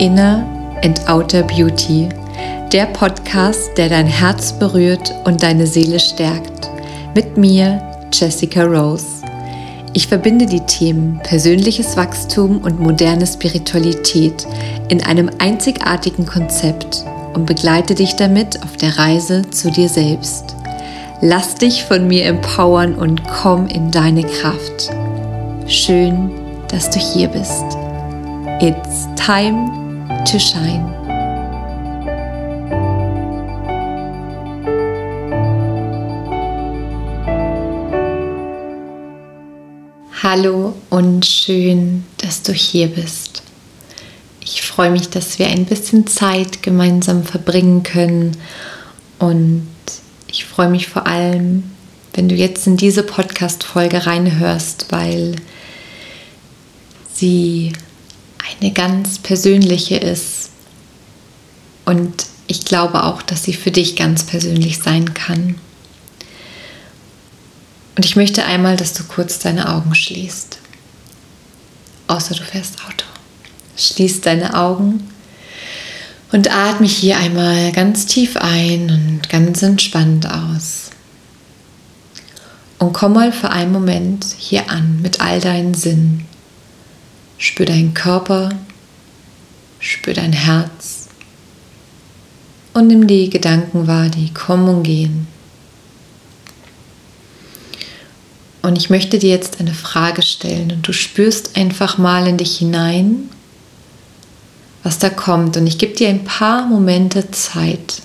Inner and Outer Beauty, der Podcast, der dein Herz berührt und deine Seele stärkt. Mit mir, Jessica Rose. Ich verbinde die Themen persönliches Wachstum und moderne Spiritualität in einem einzigartigen Konzept und begleite dich damit auf der Reise zu dir selbst. Lass dich von mir empowern und komm in deine Kraft. Schön, dass du hier bist. It's time to shine. Hallo und schön, dass du hier bist. Ich freue mich, dass wir ein bisschen Zeit gemeinsam verbringen können und ich freue mich vor allem, wenn du jetzt in diese Podcast-Folge reinhörst, weil sie eine ganz persönliche ist. Und ich glaube auch, dass sie für dich ganz persönlich sein kann. Und ich möchte einmal, dass du kurz deine Augen schließt. Außer du fährst Auto. Schließ deine Augen und atme hier einmal ganz tief ein und ganz entspannt aus. Und komm mal für einen Moment hier an mit all deinen Sinnen. Spür deinen Körper, spür dein Herz und nimm die Gedanken wahr, die kommen und gehen. Und ich möchte dir jetzt eine Frage stellen und du spürst einfach mal in dich hinein, was da kommt. Und ich gebe dir ein paar Momente Zeit.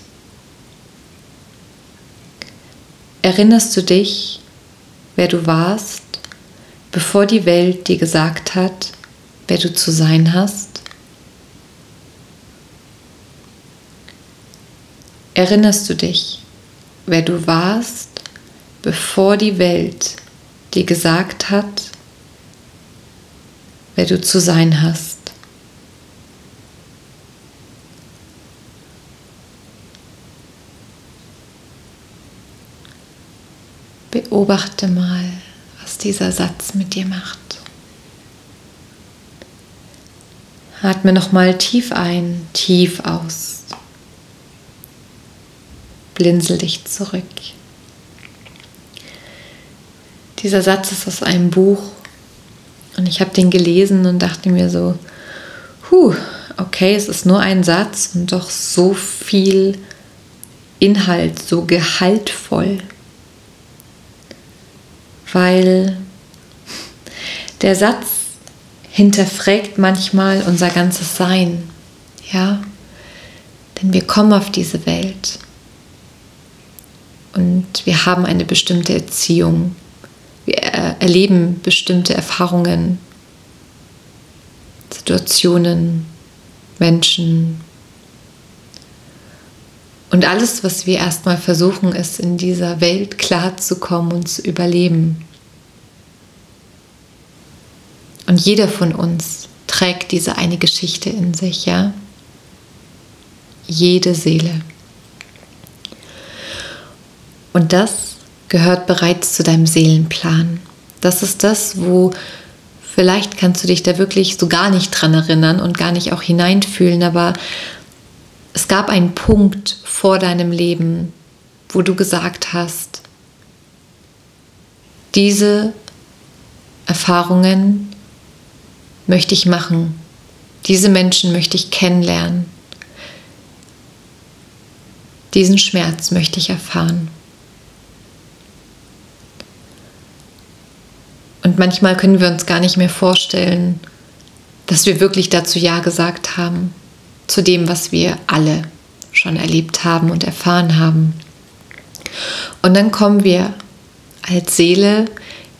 Erinnerst du dich, wer du warst, bevor die Welt dir gesagt hat, wer du zu sein hast? Erinnerst du dich, wer du warst, bevor die Welt dir gesagt hat, wer du zu sein hast? Beobachte mal, was dieser Satz mit dir macht. Atme nochmal tief ein, tief aus. Blinzel dich zurück. Dieser Satz ist aus einem Buch und ich habe den gelesen und dachte mir so, huh, okay, es ist nur ein Satz und doch so viel Inhalt, so gehaltvoll. Weil der Satz hinterfragt manchmal unser ganzes Sein. Ja? Denn wir kommen auf diese Welt und wir haben eine bestimmte Erziehung. Wir erleben bestimmte Erfahrungen, Situationen, Menschen. Und alles, was wir erstmal versuchen, ist in dieser Welt klarzukommen und zu überleben. Und jeder von uns trägt diese eine Geschichte in sich, ja? Jede Seele. Und das gehört bereits zu deinem Seelenplan. Das ist das, wo vielleicht kannst du dich da wirklich so gar nicht dran erinnern und gar nicht auch hineinfühlen, aber es gab einen Punkt vor deinem Leben, wo du gesagt hast, diese Erfahrungen möchte ich machen. Diese Menschen möchte ich kennenlernen. Diesen Schmerz möchte ich erfahren. Und manchmal können wir uns gar nicht mehr vorstellen, dass wir wirklich dazu Ja gesagt haben, zu dem, was wir alle schon erlebt haben und erfahren haben. Und dann kommen wir als Seele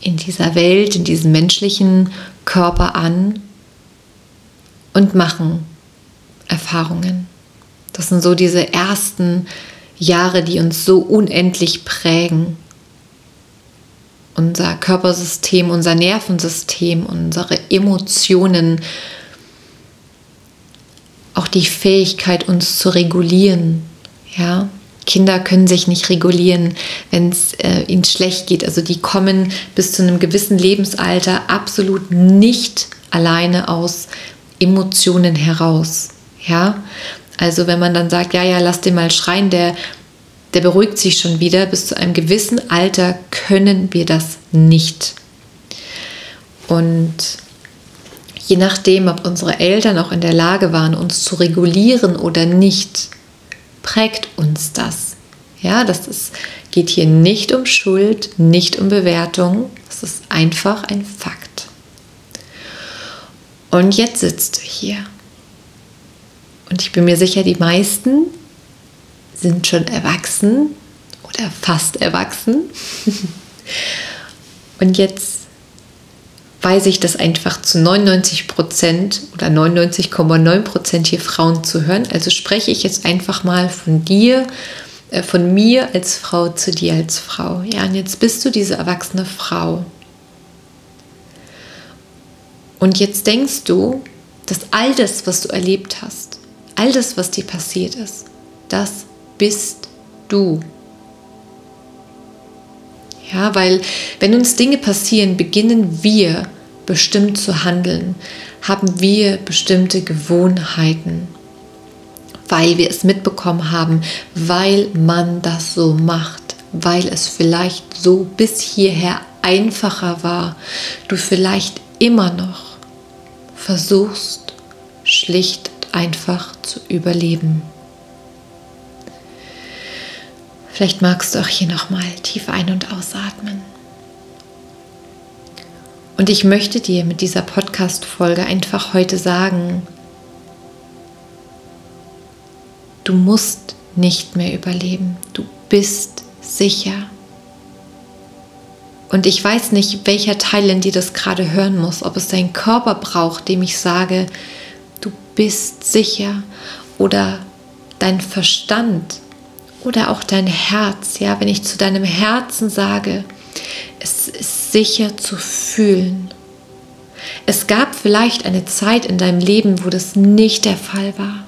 in dieser Welt, in diesem menschlichen Körper an und machen Erfahrungen. Das sind so diese ersten Jahre, die uns so unendlich prägen. Unser Körpersystem, unser Nervensystem, unsere Emotionen, auch die Fähigkeit, uns zu regulieren. Ja, Kinder können sich nicht regulieren, wenn es äh, ihnen schlecht geht. Also die kommen bis zu einem gewissen Lebensalter absolut nicht alleine aus Emotionen heraus. Ja, also wenn man dann sagt, ja, ja, lass den mal schreien, der, der beruhigt sich schon wieder. Bis zu einem gewissen Alter können wir das nicht. Und je nachdem, ob unsere Eltern auch in der Lage waren, uns zu regulieren oder nicht, prägt uns das. Ja, das ist, geht hier nicht um Schuld, nicht um Bewertung. Es ist einfach ein Fakt. Und jetzt sitzt du hier. Und ich bin mir sicher, die meisten sind schon erwachsen oder fast erwachsen. Und jetzt weiß ich das einfach zu 99 Prozent oder 99,9 Prozent hier Frauen zu hören. Also spreche ich jetzt einfach mal von dir, äh, von mir als Frau zu dir als Frau. Ja, und jetzt bist du diese erwachsene Frau. Und jetzt denkst du, dass all das, was du erlebt hast, all das, was dir passiert ist, das bist du. Ja, weil wenn uns Dinge passieren, beginnen wir bestimmt zu handeln, haben wir bestimmte Gewohnheiten, weil wir es mitbekommen haben, weil man das so macht, weil es vielleicht so bis hierher einfacher war, du vielleicht immer noch versuchst, schlicht und einfach zu überleben. Vielleicht magst du auch hier nochmal tief ein- und ausatmen. Und ich möchte dir mit dieser Podcast-Folge einfach heute sagen, du musst nicht mehr überleben. Du bist sicher. Und ich weiß nicht, welcher Teil in dir das gerade hören muss, ob es dein Körper braucht, dem ich sage, du bist sicher, oder dein Verstand, oder auch dein Herz, ja, wenn ich zu deinem Herzen sage, es ist sicher zu fühlen. Es gab vielleicht eine Zeit in deinem Leben, wo das nicht der Fall war.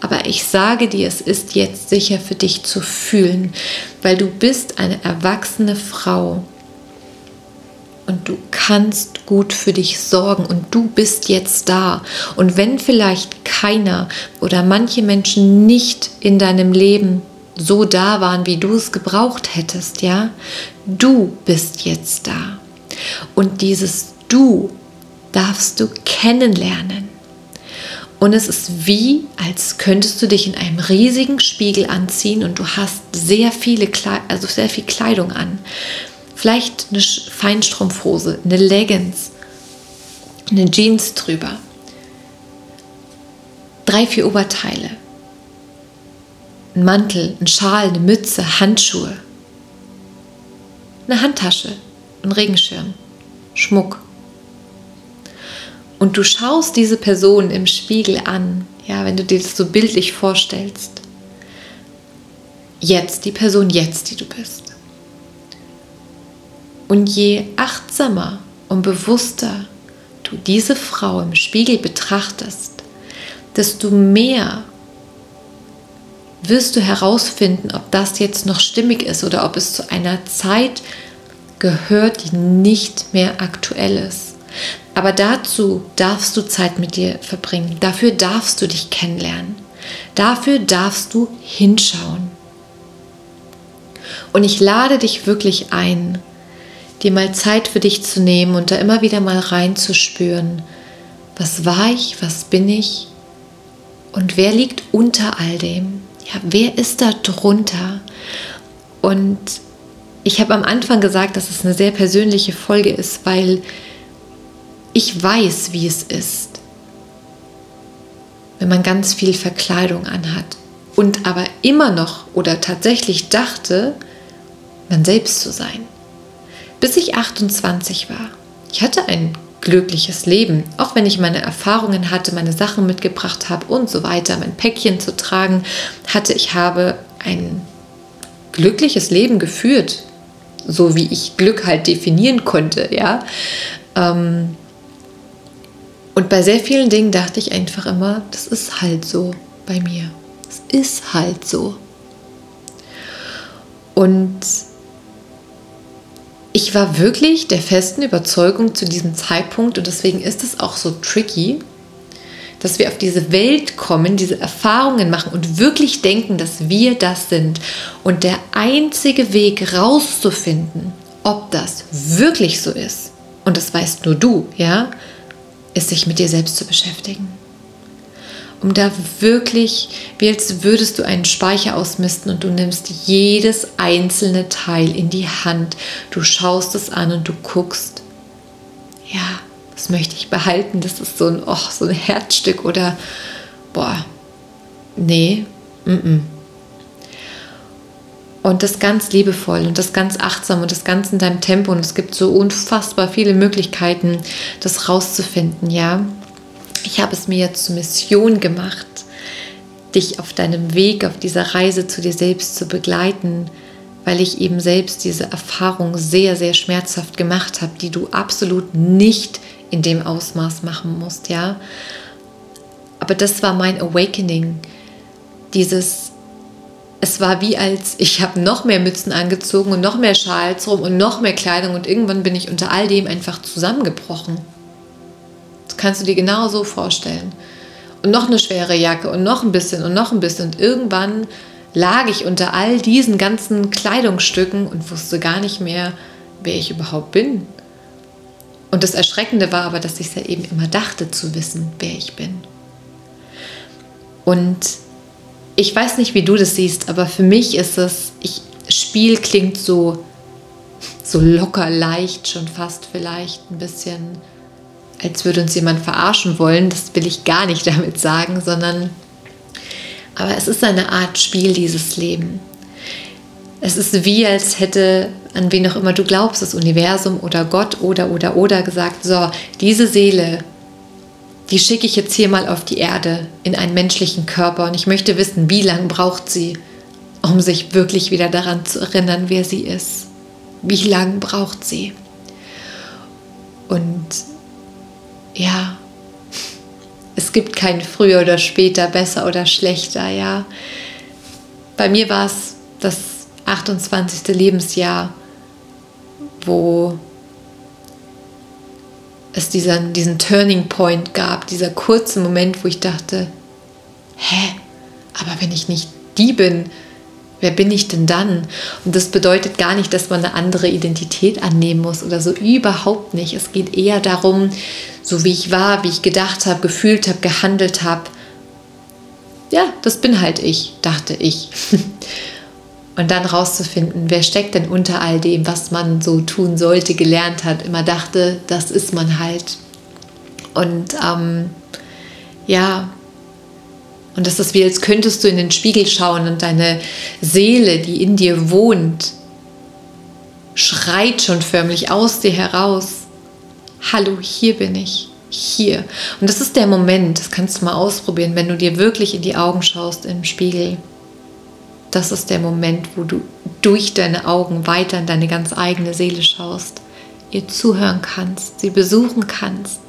Aber ich sage dir, es ist jetzt sicher für dich zu fühlen, weil du bist eine erwachsene Frau und du kannst gut für dich sorgen und du bist jetzt da. Und wenn vielleicht keiner oder manche Menschen nicht in deinem Leben so da waren, wie du es gebraucht hättest, ja, du bist jetzt da. Und dieses Du darfst du kennenlernen. Und es ist wie, als könntest du dich in einem riesigen Spiegel anziehen und du hast sehr viele, Kle also sehr viel Kleidung an. Vielleicht eine Feinstrumpfhose, eine Leggings, eine Jeans drüber. Drei, vier Oberteile. Ein Mantel, ein Schal, eine Mütze, Handschuhe. Eine Handtasche, ein Regenschirm, Schmuck. Und du schaust diese Person im Spiegel an, ja, wenn du dir das so bildlich vorstellst. Jetzt, die Person jetzt, die du bist. Und je achtsamer und bewusster du diese Frau im Spiegel betrachtest, desto mehr wirst du herausfinden, ob das jetzt noch stimmig ist oder ob es zu einer Zeit gehört, die nicht mehr aktuell ist. Aber dazu darfst du Zeit mit dir verbringen. Dafür darfst du dich kennenlernen. Dafür darfst du hinschauen. Und ich lade dich wirklich ein, dir mal Zeit für dich zu nehmen und da immer wieder mal reinzuspüren, was war ich, was bin ich und wer liegt unter all dem? Ja, wer ist da drunter? Und ich habe am Anfang gesagt, dass es eine sehr persönliche Folge ist, weil ich weiß, wie es ist, wenn man ganz viel Verkleidung anhat und aber immer noch oder tatsächlich dachte, man selbst zu sein bis ich 28 war. Ich hatte ein glückliches Leben, auch wenn ich meine Erfahrungen hatte, meine Sachen mitgebracht habe und so weiter, mein Päckchen zu tragen hatte. Ich habe ein glückliches Leben geführt, so wie ich Glück halt definieren konnte, ja. Ähm, und bei sehr vielen Dingen dachte ich einfach immer, das ist halt so bei mir. Es ist halt so. Und ich war wirklich der festen Überzeugung zu diesem Zeitpunkt und deswegen ist es auch so tricky, dass wir auf diese Welt kommen, diese Erfahrungen machen und wirklich denken, dass wir das sind. Und der einzige Weg rauszufinden, ob das wirklich so ist, und das weißt nur du, ja, ist sich mit dir selbst zu beschäftigen. Um da wirklich, wie als würdest du einen Speicher ausmisten und du nimmst jedes einzelne Teil in die Hand. Du schaust es an und du guckst, ja, das möchte ich behalten, das ist so ein, oh, so ein Herzstück oder, boah, nee, mm, -mm. Und das ganz liebevoll und das ganz achtsam und das ganz in deinem Tempo. Und es gibt so unfassbar viele Möglichkeiten, das rauszufinden, ja. Ich habe es mir jetzt zur Mission gemacht, dich auf deinem Weg, auf dieser Reise zu dir selbst zu begleiten, weil ich eben selbst diese Erfahrung sehr, sehr schmerzhaft gemacht habe, die du absolut nicht in dem Ausmaß machen musst, ja. Aber das war mein Awakening, dieses es war wie als ich habe noch mehr Mützen angezogen und noch mehr Schals rum und noch mehr Kleidung und irgendwann bin ich unter all dem einfach zusammengebrochen. Kannst du dir genau so vorstellen. Und noch eine schwere Jacke und noch ein bisschen und noch ein bisschen und irgendwann lag ich unter all diesen ganzen Kleidungsstücken und wusste gar nicht mehr, wer ich überhaupt bin. Und das Erschreckende war aber, dass ich ja eben immer dachte zu wissen, wer ich bin. Und ich weiß nicht, wie du das siehst, aber für mich ist es, ich, Spiel klingt so, so locker, leicht, schon fast vielleicht ein bisschen, als würde uns jemand verarschen wollen. Das will ich gar nicht damit sagen, sondern, aber es ist eine Art Spiel, dieses Leben. Es ist wie, als hätte, an wen auch immer du glaubst, das Universum oder Gott oder, oder, oder gesagt, so, diese Seele die schicke ich jetzt hier mal auf die Erde in einen menschlichen Körper und ich möchte wissen, wie lange braucht sie, um sich wirklich wieder daran zu erinnern, wer sie ist. Wie lange braucht sie? Und ja, es gibt kein früher oder später, besser oder schlechter, ja. Bei mir war es das 28. Lebensjahr, wo es diesen, diesen Turning Point gab, dieser kurze Moment, wo ich dachte, hä, aber wenn ich nicht die bin, wer bin ich denn dann? Und das bedeutet gar nicht, dass man eine andere Identität annehmen muss oder so, überhaupt nicht. Es geht eher darum, so wie ich war, wie ich gedacht habe, gefühlt habe, gehandelt habe. Ja, das bin halt ich, dachte ich. Und dann rauszufinden, wer steckt denn unter all dem, was man so tun sollte, gelernt hat, immer dachte, das ist man halt. Und ähm, ja, und das ist wie, als könntest du in den Spiegel schauen und deine Seele, die in dir wohnt, schreit schon förmlich aus dir heraus. Hallo, hier bin ich. Hier. Und das ist der Moment, das kannst du mal ausprobieren, wenn du dir wirklich in die Augen schaust im Spiegel das ist der Moment, wo du durch deine Augen weiter in deine ganz eigene Seele schaust, ihr zuhören kannst, sie besuchen kannst,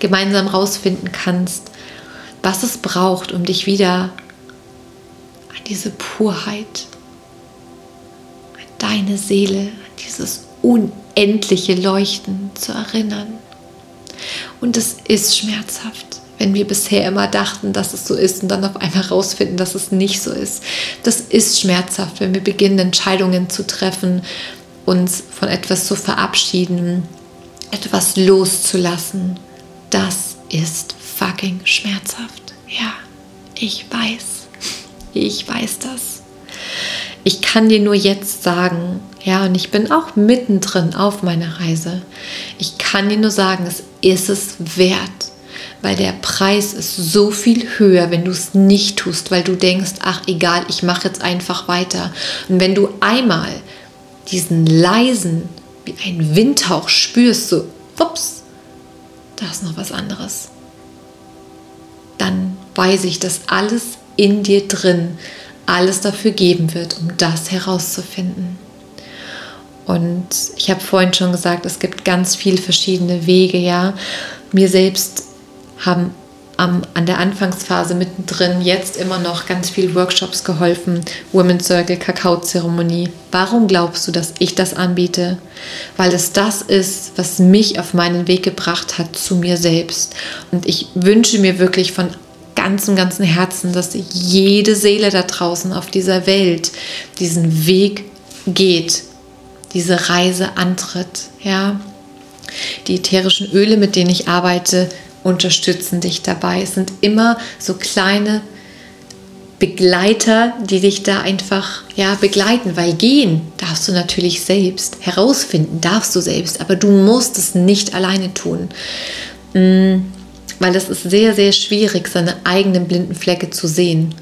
gemeinsam rausfinden kannst, was es braucht, um dich wieder an diese Purheit, an deine Seele, an dieses unendliche Leuchten zu erinnern. Und es ist schmerzhaft wenn wir bisher immer dachten, dass es so ist und dann auf einmal herausfinden, dass es nicht so ist. Das ist schmerzhaft, wenn wir beginnen, Entscheidungen zu treffen, uns von etwas zu verabschieden, etwas loszulassen. Das ist fucking schmerzhaft. Ja, ich weiß. Ich weiß das. Ich kann dir nur jetzt sagen, ja, und ich bin auch mittendrin auf meiner Reise. Ich kann dir nur sagen, es ist es wert weil der Preis ist so viel höher, wenn du es nicht tust, weil du denkst, ach egal, ich mache jetzt einfach weiter. Und wenn du einmal diesen leisen, wie ein Windhauch spürst, so, ups, da ist noch was anderes, dann weiß ich, dass alles in dir drin alles dafür geben wird, um das herauszufinden. Und ich habe vorhin schon gesagt, es gibt ganz viele verschiedene Wege, ja. Mir selbst haben am, an der Anfangsphase mittendrin, jetzt immer noch ganz viel Workshops geholfen, Women's Circle, Kakaozeremonie. Warum glaubst du, dass ich das anbiete? Weil es das ist, was mich auf meinen Weg gebracht hat zu mir selbst. Und ich wünsche mir wirklich von ganzem, ganzem Herzen, dass jede Seele da draußen auf dieser Welt diesen Weg geht, diese Reise antritt. Ja, die ätherischen Öle, mit denen ich arbeite, unterstützen dich dabei. Es sind immer so kleine Begleiter, die dich da einfach ja, begleiten, weil gehen darfst du natürlich selbst, herausfinden darfst du selbst, aber du musst es nicht alleine tun. Mm, weil es ist sehr, sehr schwierig, seine eigenen blinden Flecke zu sehen.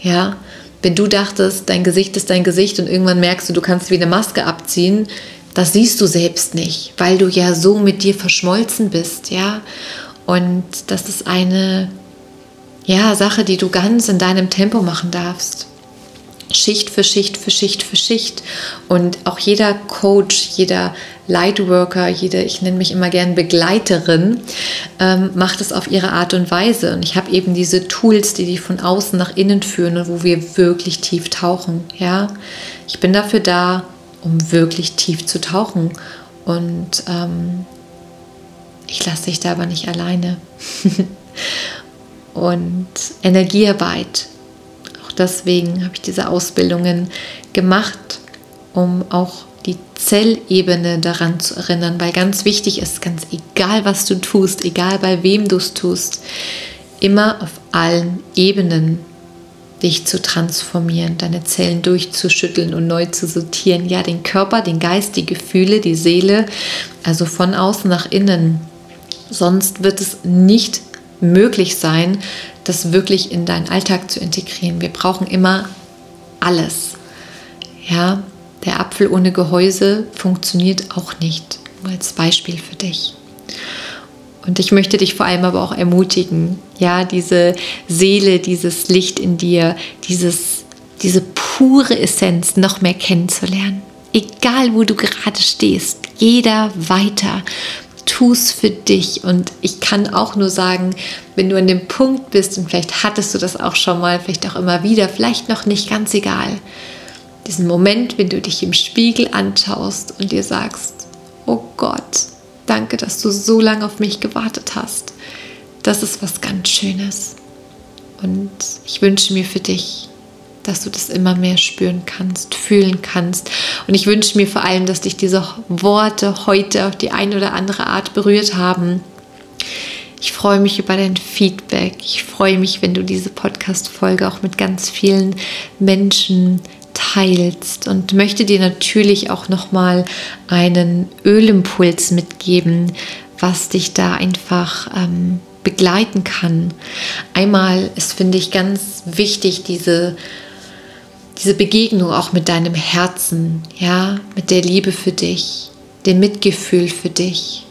Ja, wenn du dachtest, dein Gesicht ist dein Gesicht und irgendwann merkst du, du kannst wie eine Maske abziehen, das siehst du selbst nicht, weil du ja so mit dir verschmolzen bist, ja. Und das ist eine ja, Sache, die du ganz in deinem Tempo machen darfst. Schicht für Schicht für Schicht für Schicht. Und auch jeder Coach, jeder Lightworker, jede, ich nenne mich immer gern Begleiterin, ähm, macht es auf ihre Art und Weise. Und ich habe eben diese Tools, die dich von außen nach innen führen und wo wir wirklich tief tauchen. Ja, ich bin dafür da, um wirklich tief zu tauchen. Und ähm, ich lasse dich da aber nicht alleine. und Energiearbeit. Deswegen habe ich diese Ausbildungen gemacht, um auch die Zellebene daran zu erinnern, weil ganz wichtig ist, ganz egal was du tust, egal bei wem du es tust, immer auf allen Ebenen dich zu transformieren, deine Zellen durchzuschütteln und neu zu sortieren. Ja, den Körper, den Geist, die Gefühle, die Seele, also von außen nach innen. Sonst wird es nicht möglich sein, das wirklich in deinen Alltag zu integrieren. Wir brauchen immer alles. Ja, der Apfel ohne Gehäuse funktioniert auch nicht. Nur als Beispiel für dich. Und ich möchte dich vor allem aber auch ermutigen, ja, diese Seele, dieses Licht in dir, dieses, diese pure Essenz noch mehr kennenzulernen. Egal, wo du gerade stehst, jeder weiter. Tu es für dich. Und ich kann auch nur sagen, wenn du an dem Punkt bist, und vielleicht hattest du das auch schon mal, vielleicht auch immer wieder, vielleicht noch nicht, ganz egal. Diesen Moment, wenn du dich im Spiegel anschaust und dir sagst, oh Gott, Danke, dass du so lange auf mich gewartet hast. Das ist was ganz Schönes. Und ich wünsche mir für dich, dass du das immer mehr spüren kannst, fühlen kannst. Und ich wünsche mir vor allem, dass dich diese Worte heute auf die eine oder andere Art berührt haben. Ich freue mich über dein Feedback. Ich freue mich, wenn du diese Podcast-Folge auch mit ganz vielen Menschen teilst und möchte dir natürlich auch noch mal einen Ölimpuls mitgeben, was dich da einfach ähm, begleiten kann. Einmal ist finde ich ganz wichtig diese diese Begegnung auch mit deinem Herzen, ja, mit der Liebe für dich, dem Mitgefühl für dich.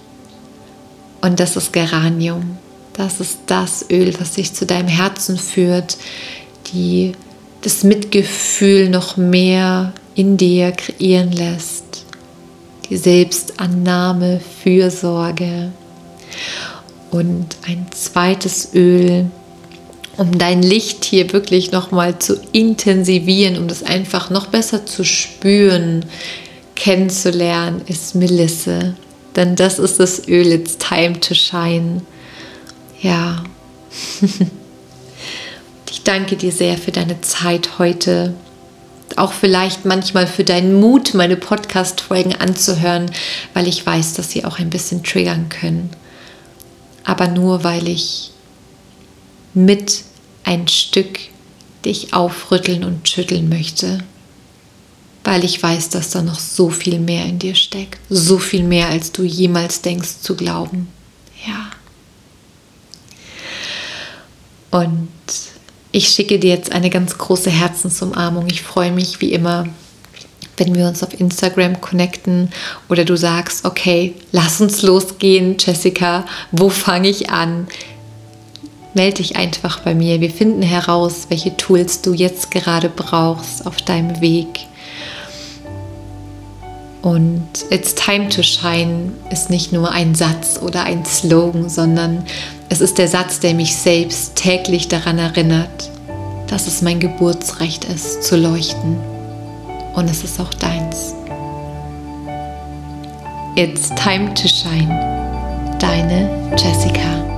Und das ist Geranium. Das ist das Öl, was dich zu deinem Herzen führt, die das Mitgefühl noch mehr in dir kreieren lässt. Die Selbstannahme, Fürsorge. Und ein zweites Öl, um dein Licht hier wirklich nochmal zu intensivieren, um das einfach noch besser zu spüren, kennenzulernen, ist Melisse. Denn das ist das Öl, it's time to shine. Ja. Ich danke dir sehr für deine Zeit heute. Auch vielleicht manchmal für deinen Mut, meine Podcast-Folgen anzuhören, weil ich weiß, dass sie auch ein bisschen triggern können. Aber nur weil ich mit ein Stück dich aufrütteln und schütteln möchte. Weil ich weiß, dass da noch so viel mehr in dir steckt. So viel mehr, als du jemals denkst zu glauben. Ja. Und ich schicke dir jetzt eine ganz große Herzensumarmung. Ich freue mich wie immer, wenn wir uns auf Instagram connecten oder du sagst, okay, lass uns losgehen, Jessica, wo fange ich an? melde dich einfach bei mir. Wir finden heraus, welche Tools du jetzt gerade brauchst auf deinem Weg. Und It's Time to Shine ist nicht nur ein Satz oder ein Slogan, sondern es ist der Satz, der mich selbst täglich daran erinnert, dass es mein Geburtsrecht ist, zu leuchten. Und es ist auch deins. It's Time to Shine. Deine Jessica.